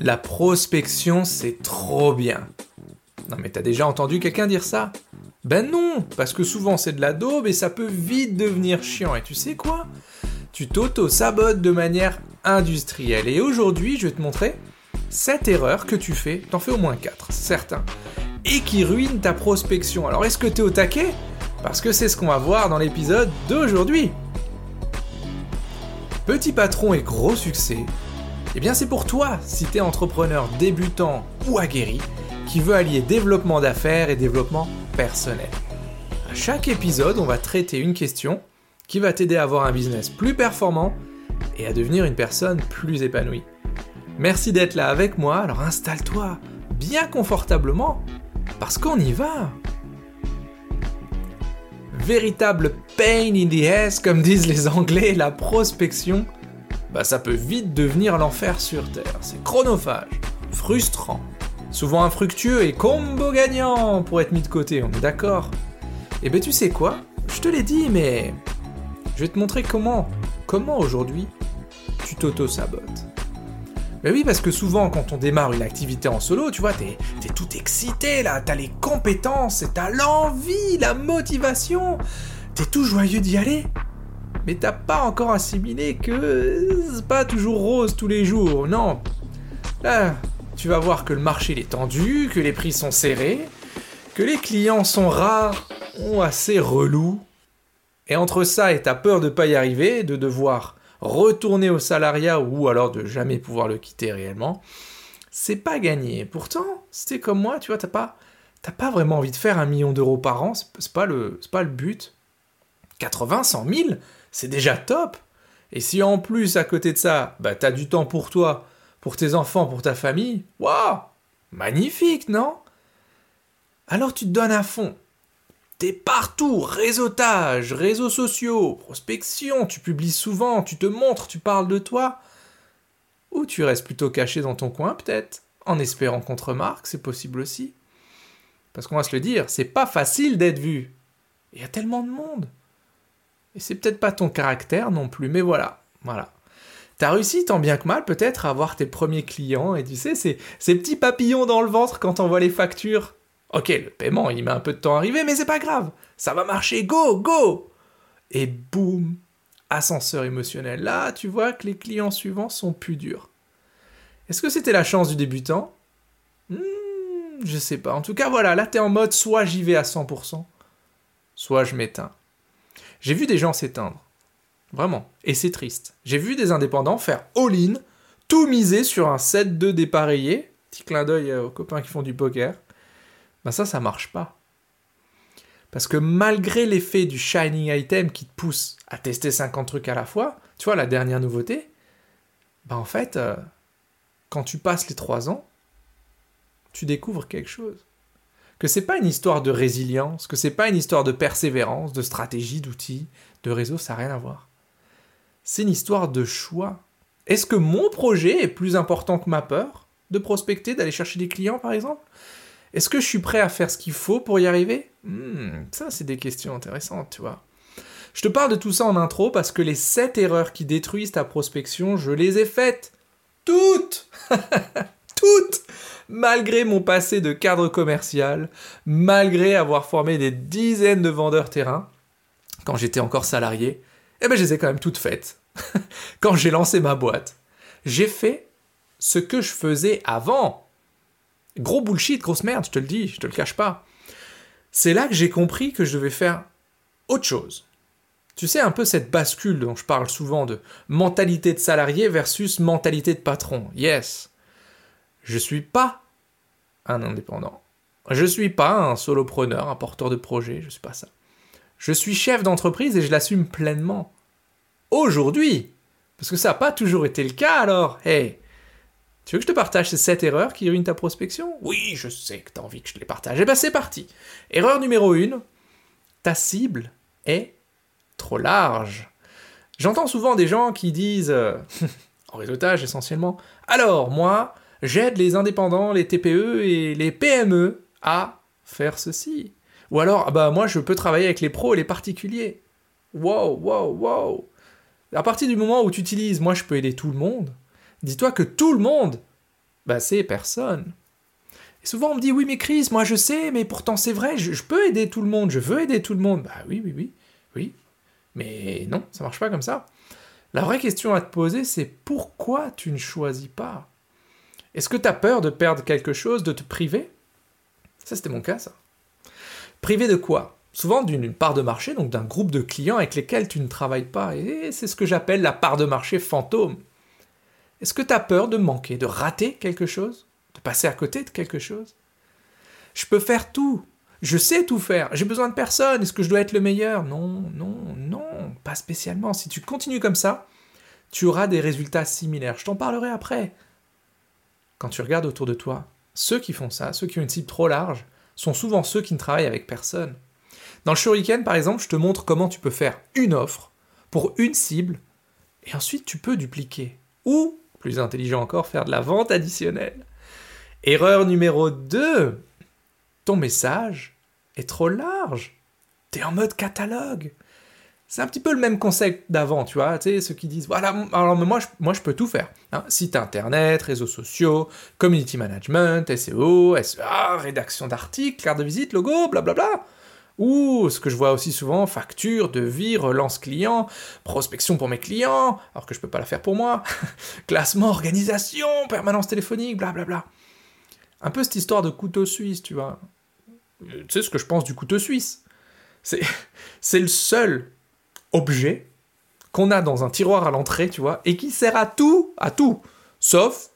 La prospection, c'est trop bien. Non mais t'as déjà entendu quelqu'un dire ça? Ben non, parce que souvent c'est de la daube et ça peut vite devenir chiant. Et tu sais quoi? Tu t'auto-sabotes de manière industrielle. Et aujourd'hui, je vais te montrer 7 erreurs que tu fais, t'en fais au moins 4, certains, et qui ruinent ta prospection. Alors est-ce que t'es au taquet? Parce que c'est ce qu'on va voir dans l'épisode d'aujourd'hui. Petit patron et gros succès, eh bien c'est pour toi si t'es entrepreneur débutant ou aguerri qui veut allier développement d'affaires et développement personnel. À chaque épisode, on va traiter une question qui va t'aider à avoir un business plus performant et à devenir une personne plus épanouie. Merci d'être là avec moi, alors installe-toi bien confortablement parce qu'on y va. Véritable pain in the ass, comme disent les Anglais, la prospection, bah ça peut vite devenir l'enfer sur Terre. C'est chronophage, frustrant, souvent infructueux et combo gagnant pour être mis de côté, on est d'accord? Eh ben tu sais quoi? Je te l'ai dit, mais je vais te montrer comment, comment aujourd'hui tu t'auto-sabotes. Mais oui, parce que souvent, quand on démarre une activité en solo, tu vois, t'es es tout excité là, t'as les compétences, t'as l'envie, la motivation, t'es tout joyeux d'y aller. Mais t'as pas encore assimilé que c'est pas toujours rose tous les jours, non. Là, tu vas voir que le marché est tendu, que les prix sont serrés, que les clients sont rares ou assez relous. Et entre ça et ta peur de pas y arriver, de devoir retourner au salariat ou alors de jamais pouvoir le quitter réellement, c'est pas gagné. Pourtant, c'était comme moi, tu vois, t'as pas, t'as pas vraiment envie de faire un million d'euros par an, c'est pas le, pas le but. 80, 100 000, c'est déjà top. Et si en plus, à côté de ça, bah, t'as du temps pour toi, pour tes enfants, pour ta famille, waouh Magnifique, non? Alors tu te donnes à fond. T'es partout, réseautage, réseaux sociaux, prospection, tu publies souvent, tu te montres, tu parles de toi. Ou tu restes plutôt caché dans ton coin, peut-être, en espérant qu'on te remarque, c'est possible aussi. Parce qu'on va se le dire, c'est pas facile d'être vu. Il y a tellement de monde. C'est peut-être pas ton caractère non plus, mais voilà, voilà. T'as réussi tant bien que mal peut-être à avoir tes premiers clients, et tu sais, ces, ces petits papillons dans le ventre quand on voit les factures. Ok, le paiement, il met un peu de temps à arriver, mais c'est pas grave. Ça va marcher, go, go Et boum Ascenseur émotionnel. Là, tu vois que les clients suivants sont plus durs. Est-ce que c'était la chance du débutant? Hmm, Je sais pas. En tout cas, voilà, là, t'es en mode soit j'y vais à 100%, soit je m'éteins. J'ai vu des gens s'éteindre. Vraiment. Et c'est triste. J'ai vu des indépendants faire all-in, tout miser sur un 7-2 dépareillé. Petit clin d'œil aux copains qui font du poker ben ça, ça marche pas. Parce que malgré l'effet du shining item qui te pousse à tester 50 trucs à la fois, tu vois, la dernière nouveauté, ben en fait, euh, quand tu passes les 3 ans, tu découvres quelque chose. Que c'est pas une histoire de résilience, que c'est pas une histoire de persévérance, de stratégie, d'outils, de réseau, ça n'a rien à voir. C'est une histoire de choix. Est-ce que mon projet est plus important que ma peur de prospecter, d'aller chercher des clients par exemple? Est-ce que je suis prêt à faire ce qu'il faut pour y arriver? Hmm, Ça, c'est des questions intéressantes, tu vois. Je te parle de tout ça en intro parce que les 7 erreurs qui détruisent ta prospection, je les ai faites. Toutes Toutes Malgré mon passé de cadre commercial, malgré avoir formé des dizaines de vendeurs terrain, quand j'étais encore salarié, eh ben je les ai quand même toutes faites. quand j'ai lancé ma boîte, j'ai fait ce que je faisais avant. Gros bullshit, grosse merde, je te le dis, je te le cache pas. C'est là que j'ai compris que je devais faire autre chose. Tu sais, un peu cette bascule dont je parle souvent de mentalité de salarié versus mentalité de patron. Yes. Je suis pas un indépendant. Je suis pas un solopreneur, un porteur de projet, je suis pas ça. Je suis chef d'entreprise et je l'assume pleinement. Aujourd'hui. Parce que ça n'a pas toujours été le cas alors. Hey, tu veux que je te partage ces 7 erreurs qui ruinent ta prospection? Oui, je sais que tu as envie que je les partage. Eh bien, c'est parti. Erreur numéro 1, ta cible est trop large. J'entends souvent des gens qui disent, euh, en réseautage essentiellement, alors moi, j'aide les indépendants, les TPE et les PME à faire ceci. Ou alors, ah bah moi, je peux travailler avec les pros et les particuliers. Wow, wow, wow. À partir du moment où tu utilises, moi, je peux aider tout le monde, dis-toi que tout le monde Bah c'est personne. Souvent on me dit oui mais Chris, moi je sais, mais pourtant c'est vrai, je, je, peux aider tout le monde, je veux aider tout le monde. Bah oui, oui, oui, oui. Mais non, ça marche pas comme ça. La vraie question à te poser, c'est pourquoi tu ne choisis pas? Est-ce que tu as peur de perdre quelque chose, de te priver? Ça, c'était mon cas, ça. Priver de quoi? Souvent d'une part de marché, donc d'un groupe de clients avec lesquels tu ne travailles pas. Et c'est ce que j'appelle la part de marché fantôme. Est-ce que tu as peur de manquer, de rater quelque chose? De passer à côté de quelque chose? Je peux faire tout. Je sais tout faire, j'ai besoin de personne, est-ce que je dois être le meilleur? Non, non, non, pas spécialement. Si tu continues comme ça, tu auras des résultats similaires. Je t'en parlerai après. Quand tu regardes autour de toi, ceux qui font ça, ceux qui ont une cible trop large, sont souvent ceux qui ne travaillent avec personne. Dans le Shuriken, par exemple, je te montre comment tu peux faire une offre pour une cible, et ensuite tu peux dupliquer. Ou, plus intelligent encore, faire de la vente additionnelle. Erreur numéro 2, ton message est trop large. T'es en mode catalogue. C'est un petit peu le même concept d'avant, tu vois, tu sais, ceux qui disent, voilà, alors moi je, peux tout faire. Hein. Site internet, réseaux sociaux, community management, SEO, SEA, rédaction d'articles, carte de visite, logo, blablabla. Ou ce que je vois aussi souvent, facture, devis, relance client, prospection pour mes clients, alors que je peux pas la faire pour moi, classement, organisation, permanence téléphonique, blablabla. Un peu cette histoire de couteau suisse, tu vois. Euh, tu sais ce que je pense du couteau suisse? C'est le seul objet qu'on a dans un tiroir à l'entrée, tu vois, et qui sert à tout, à tout, sauf,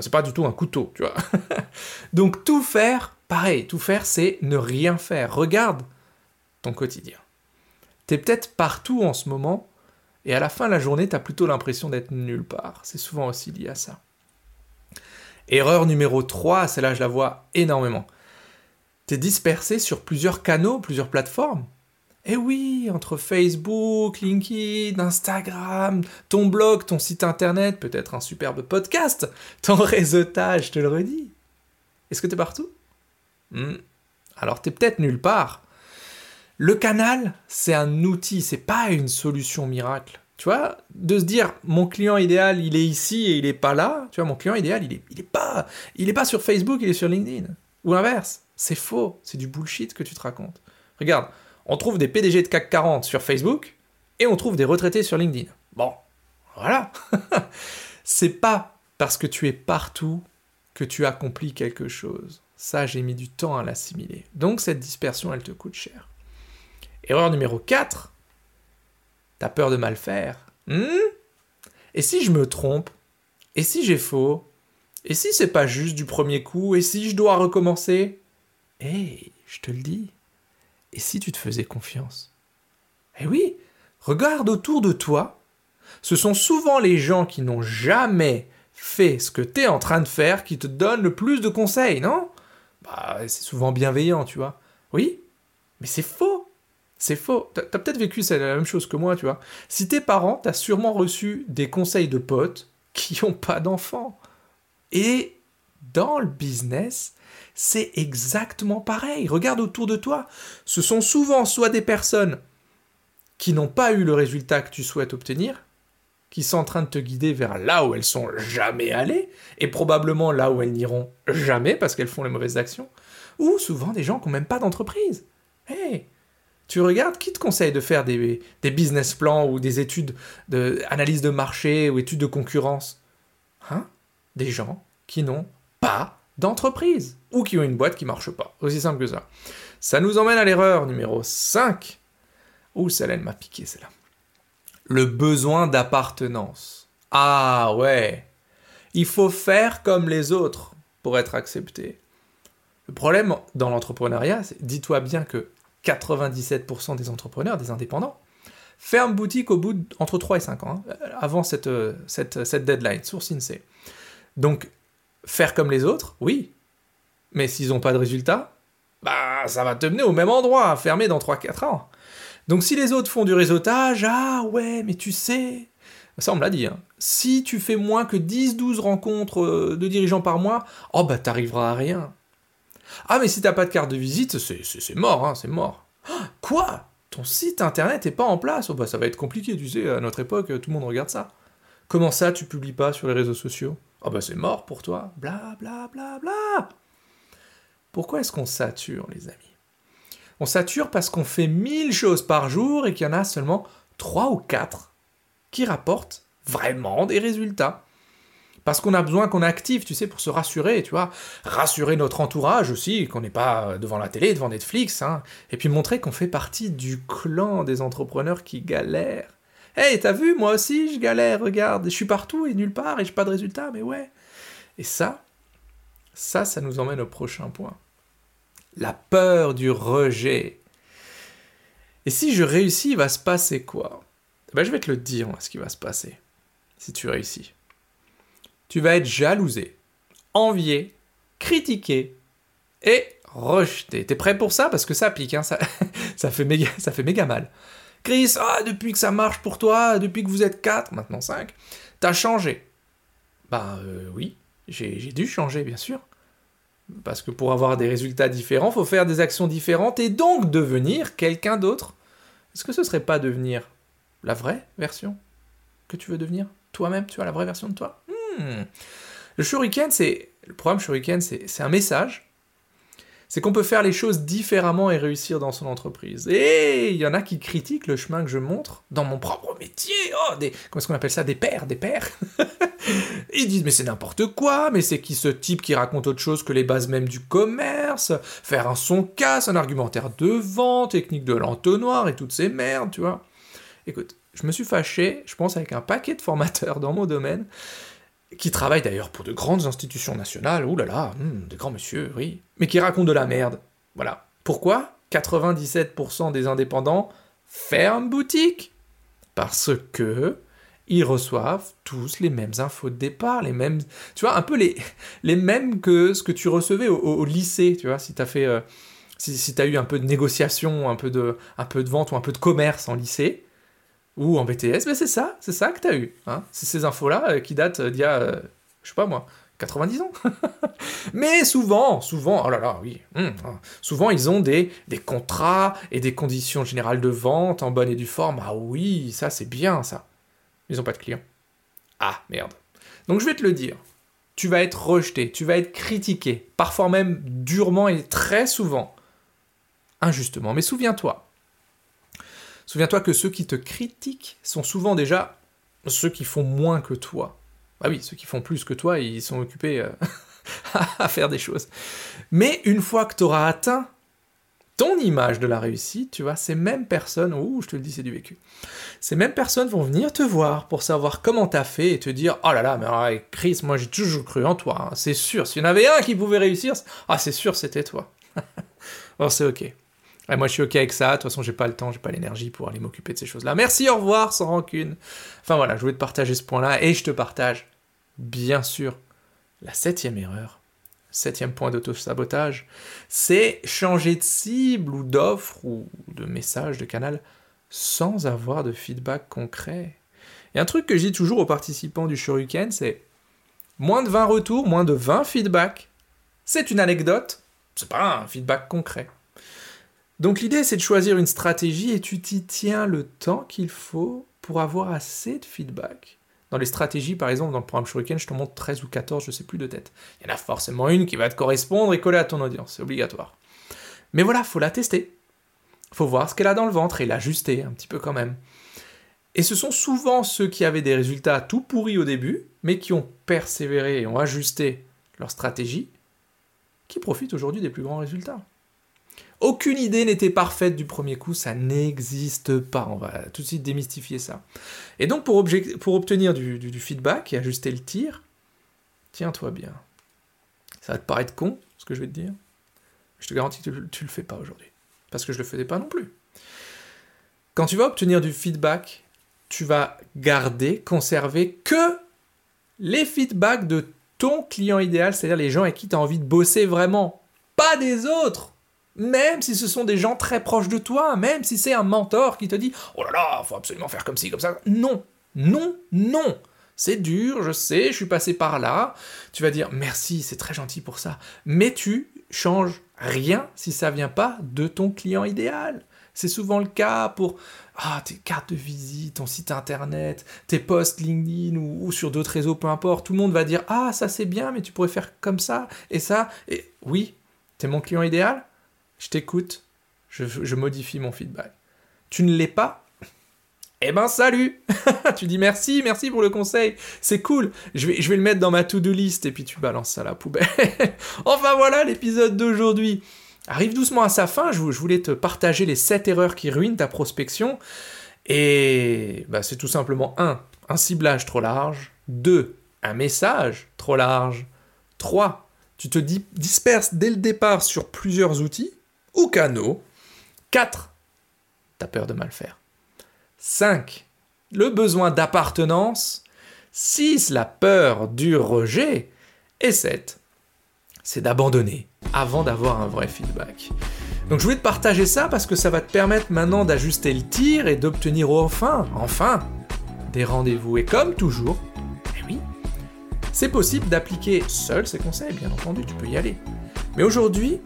c'est pas du tout un couteau, tu vois. Donc tout faire, pareil, tout faire, c'est ne rien faire. Regarde ton quotidien. T'es peut-être partout en ce moment, et à la fin de la journée, t'as plutôt l'impression d'être nulle part. C'est souvent aussi lié à ça. Erreur numéro 3, celle-là je la vois énormément dispersé sur plusieurs canaux, plusieurs plateformes. Eh oui, entre Facebook, LinkedIn, Instagram, ton blog, ton site internet, peut-être un superbe podcast, ton réseautage, je te le redis. Est-ce que tu es partout? Hmm. Alors t'es peut-être nulle part. Le canal, c'est un outil, c'est pas une solution miracle. Tu vois, de se dire mon client idéal, il est ici et il est pas là. Tu vois, mon client idéal, il est, il il est pas sur Facebook, il est sur LinkedIn. Ou l'inverse. C'est faux, c'est du bullshit que tu te racontes. Regarde, on trouve des PDG de CAC 40 sur Facebook et on trouve des retraités sur LinkedIn. Bon, voilà. c'est pas parce que tu es partout que tu accomplis quelque chose. Ça, j'ai mis du temps à l'assimiler. Donc cette dispersion, elle te coûte cher. Erreur numéro 4. T'as peur de mal faire. Hmm? Et si je me trompe? Et si j'ai faux? Et si c'est pas juste du premier coup? Et si je dois recommencer? Hé, je te le dis. Et si tu te faisais confiance? Eh oui, regarde autour de toi. Ce sont souvent les gens qui n'ont jamais fait ce que tu es en train de faire qui te donnent le plus de conseils, non? Bah, c'est souvent bienveillant, tu vois. Oui, mais c'est faux. C'est faux. T'as peut-être vécu la même chose que moi, tu vois. Si tes parents, t'as sûrement reçu des conseils de potes qui n'ont pas d'enfants. Et dans le business, c'est exactement pareil. Regarde autour de toi. Ce sont souvent soit des personnes qui n'ont pas eu le résultat que tu souhaites obtenir, qui sont en train de te guider vers là où elles sont jamais allées, et probablement là où elles n'iront jamais parce qu'elles font les mauvaises actions, ou souvent des gens qui n'ont même pas d'entreprise. Hé, tu regardes, qui te conseille de faire des, des business plans ou des études d'analyse de, de marché ou études de concurrence? Hein? Des gens qui n'ont pas d'entreprise ou qui ont une boîte qui marche pas. Aussi simple que ça. Ça nous emmène à l'erreur numéro 5. Ouh, celle-là, elle m'a piqué, celle-là. Le besoin d'appartenance. Ah ouais. Il faut faire comme les autres pour être accepté. Le problème dans l'entrepreneuriat, c'est dis-toi bien que 97% des entrepreneurs, des indépendants, ferment boutique au bout entre 3 et 5 ans, hein, avant cette, cette, cette deadline, source INSEE. Donc, faire comme les autres, oui. Mais s'ils n'ont pas de résultat, bah ça va te mener au même endroit, fermé dans 3-4 ans. Donc si les autres font du réseautage, ah ouais, mais tu sais, ça on me l'a dit, hein. si tu fais moins que 10-12 rencontres euh, de dirigeants par mois, oh bah t'arriveras à rien. Ah mais si t'as pas de carte de visite, c'est mort, hein, c'est mort. Ah, quoi? Ton site internet est pas en place? Oh bah ça va être compliqué, tu sais, à notre époque, tout le monde regarde ça. Comment ça, tu publies pas sur les réseaux sociaux? Oh bah c'est mort pour toi. Bla bla bla bla. Pourquoi est-ce qu'on sature, les amis? On sature parce qu'on fait mille choses par jour et qu'il y en a seulement trois ou quatre qui rapportent vraiment des résultats. Parce qu'on a besoin qu'on active, tu sais, pour se rassurer, tu vois. Rassurer notre entourage aussi, qu'on n'est pas devant la télé, devant Netflix, hein. Et puis montrer qu'on fait partie du clan des entrepreneurs qui galèrent. Hey, t'as vu, moi aussi, je galère, regarde, je suis partout et nulle part et j'ai pas de résultats, mais ouais. Et ça, ça, ça nous emmène au prochain point. La peur du rejet. Et si je réussis, il va se passer quoi? Ben, Je vais te le dire, ce qui va se passer, si tu réussis tu vas être jalousé, envié, critiqué et rejeté. T'es prêt pour ça? Parce que ça pique, hein, ça, fait méga, ça fait méga mal. Chris, ah, depuis que ça marche pour toi, depuis que vous êtes 4, maintenant 5, t'as changé. Bah oui, j'ai dû changer, bien sûr. Parce que pour avoir des résultats différents, faut faire des actions différentes et donc devenir quelqu'un d'autre. Est-ce que ce serait pas devenir la vraie version que tu veux devenir? Toi-même, tu as la vraie version de toi? Hmm. Le shuriken, c'est. Le programme shuriken, c'est un message. C'est qu'on peut faire les choses différemment et réussir dans son entreprise. Et il y en a qui critiquent le chemin que je montre dans mon propre métier. Oh, des, comment est-ce qu'on appelle ça? Des pères, des pères. Ils disent mais c'est n'importe quoi, mais c'est qui ce type qui raconte autre chose que les bases même du commerce, faire un son casse, un argumentaire de vente, technique de l'entonnoir et toutes ces merdes, tu vois. Écoute, je me suis fâché, je pense, avec un paquet de formateurs dans mon domaine qui travaille d'ailleurs pour de grandes institutions nationales, oulala, là là, hmm, des grands messieurs, oui, mais qui racontent de la merde. Voilà. Pourquoi 97% des indépendants ferment boutique? Parce que ils reçoivent tous les mêmes infos de départ, les mêmes, tu vois, un peu les, les mêmes que ce que tu recevais au, lycée, tu vois, si tu as fait, euh, si, si tu as eu un peu de négociation, un peu de, un peu de vente ou un peu de commerce en lycée, ou en BTS, mais c'est ça, c'est ça que tu as eu. Hein. C'est ces infos-là euh, qui datent d'il y a, euh, je sais pas moi, 90 ans. mais souvent, souvent, oh là là, oui, hum, hein. souvent ils ont des, des contrats et des conditions générales de vente en bonne et due forme. Ah oui, ça c'est bien ça. Ils n'ont pas de clients. Ah merde. Donc je vais te le dire. Tu vas être rejeté, tu vas être critiqué, parfois même durement et très souvent. Injustement. Mais souviens-toi, Souviens-toi que ceux qui te critiquent sont souvent déjà ceux qui font moins que toi. Ah oui, ceux qui font plus que toi, ils sont occupés euh, à faire des choses. Mais une fois que tu auras atteint ton image de la réussite, tu vois, ces mêmes personnes, ouh, je te le dis, c'est du vécu, ces mêmes personnes vont venir te voir pour savoir comment t'as fait et te dire, oh là là, mais Chris, moi j'ai toujours cru en toi, hein. c'est sûr, s'il y en avait un qui pouvait réussir, ah c'est sûr, c'était toi. bon, c'est ok moi, je suis OK avec ça. De toute façon, j'ai pas le temps, j'ai pas l'énergie pour aller m'occuper de ces choses-là. Merci, au revoir, sans rancune. Enfin voilà, je voulais te partager ce point-là et je te partage, bien sûr, la septième erreur, septième point d'auto-sabotage, c'est changer de cible ou d'offre ou de message, de canal, sans avoir de feedback concret. Et un truc que je dis toujours aux participants du Shuriken, c'est moins de 20 retours, moins de 20 feedbacks, c'est une anecdote, c'est pas un feedback concret. Donc l'idée, c'est de choisir une stratégie et tu t'y tiens le temps qu'il faut pour avoir assez de feedback. Dans les stratégies, par exemple, dans le programme Shuriken, je te montre 13 ou 14, je sais plus de tête. Il y en a forcément une qui va te correspondre et coller à ton audience, c'est obligatoire. Mais voilà, faut la tester. Faut voir ce qu'elle a dans le ventre et l'ajuster un petit peu quand même. Et ce sont souvent ceux qui avaient des résultats tout pourris au début, mais qui ont persévéré et ont ajusté leur stratégie, qui profitent aujourd'hui des plus grands résultats. Aucune idée n'était parfaite du premier coup, ça n'existe pas. On va tout de suite démystifier ça. Et donc pour, obtenir du, feedback et ajuster le tir, tiens-toi bien. Ça va te paraître con, ce que je vais te dire. Je te garantis que tu, ne le fais pas aujourd'hui. Parce que je le faisais pas non plus. Quand tu vas obtenir du feedback, tu vas garder, conserver que les feedbacks de ton client idéal, c'est-à-dire les gens avec qui tu as envie de bosser vraiment, pas des autres même si ce sont des gens très proches de toi, même si c'est un mentor qui te dit Oh là là, faut absolument faire comme ci, comme ça. Non, non, non. C'est dur, je sais, je suis passé par là. Tu vas dire merci, c'est très gentil pour ça. Mais tu changes rien si ça vient pas de ton client idéal. C'est souvent le cas pour ah, tes cartes de visite, ton site internet, tes posts LinkedIn ou, sur d'autres réseaux, peu importe. Tout le monde va dire Ah, ça c'est bien, mais tu pourrais faire comme ça et ça. Et oui, t'es mon client idéal Je t'écoute, je, modifie mon feedback. Tu ne l'es pas? Eh ben salut Tu dis merci, merci pour le conseil, c'est cool, je vais, je vais le mettre dans ma to-do list et puis tu balances ça à la poubelle. enfin voilà l'épisode d'aujourd'hui arrive doucement à sa fin. Je, voulais te partager les 7 erreurs qui ruinent ta prospection. Et bah, c'est tout simplement 1. Un ciblage trop large. 2. Un message trop large. 3. Tu te disperses dès le départ sur plusieurs outils ou canaux. 4. T'as peur de mal faire. 5. Le besoin d'appartenance. 6. La peur du rejet. Et 7 c'est d'abandonner avant d'avoir un vrai feedback. Donc je voulais te partager ça parce que ça va te permettre maintenant d'ajuster le tir et d'obtenir enfin, enfin, des rendez-vous. Et comme toujours, eh oui, c'est possible d'appliquer seul ces conseils, bien entendu, tu peux y aller. Mais aujourd'hui,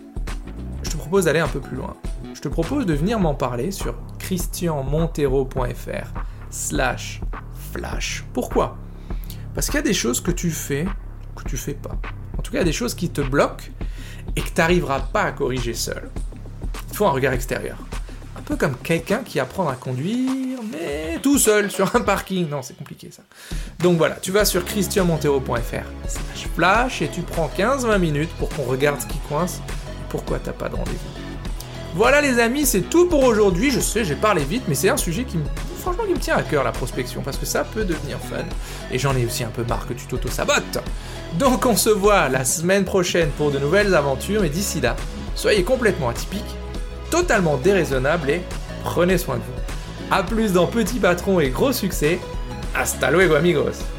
propose d'aller un peu plus loin. Je te propose de venir m'en parler sur christianmontero.fr slash flash. Pourquoi? Parce qu'il y a des choses que tu fais que tu fais pas. En tout cas, il y a des choses qui te bloquent et que tu n'arriveras pas à corriger seul. Il faut un regard extérieur. Un peu comme quelqu'un qui apprend à conduire, mais tout seul sur un parking. Non, c'est compliqué ça. Donc voilà, tu vas sur christianmontero.fr slash flash et tu prends 15-20 minutes pour qu'on regarde ce qui coince pourquoi t'as pas de rendez-vous. Voilà les amis, c'est tout pour aujourd'hui. Je sais, j'ai parlé vite, mais c'est un sujet qui me, franchement, qui me tient à cœur, la prospection, parce que ça peut devenir fun. Et j'en ai aussi un peu marre que tu t'auto-sabotes. Donc on se voit la semaine prochaine pour de nouvelles aventures, et d'ici là, soyez complètement atypiques, totalement déraisonnables et prenez soin de vous. A plus dans Petit Patron et Gros Succès. Hasta luego amigos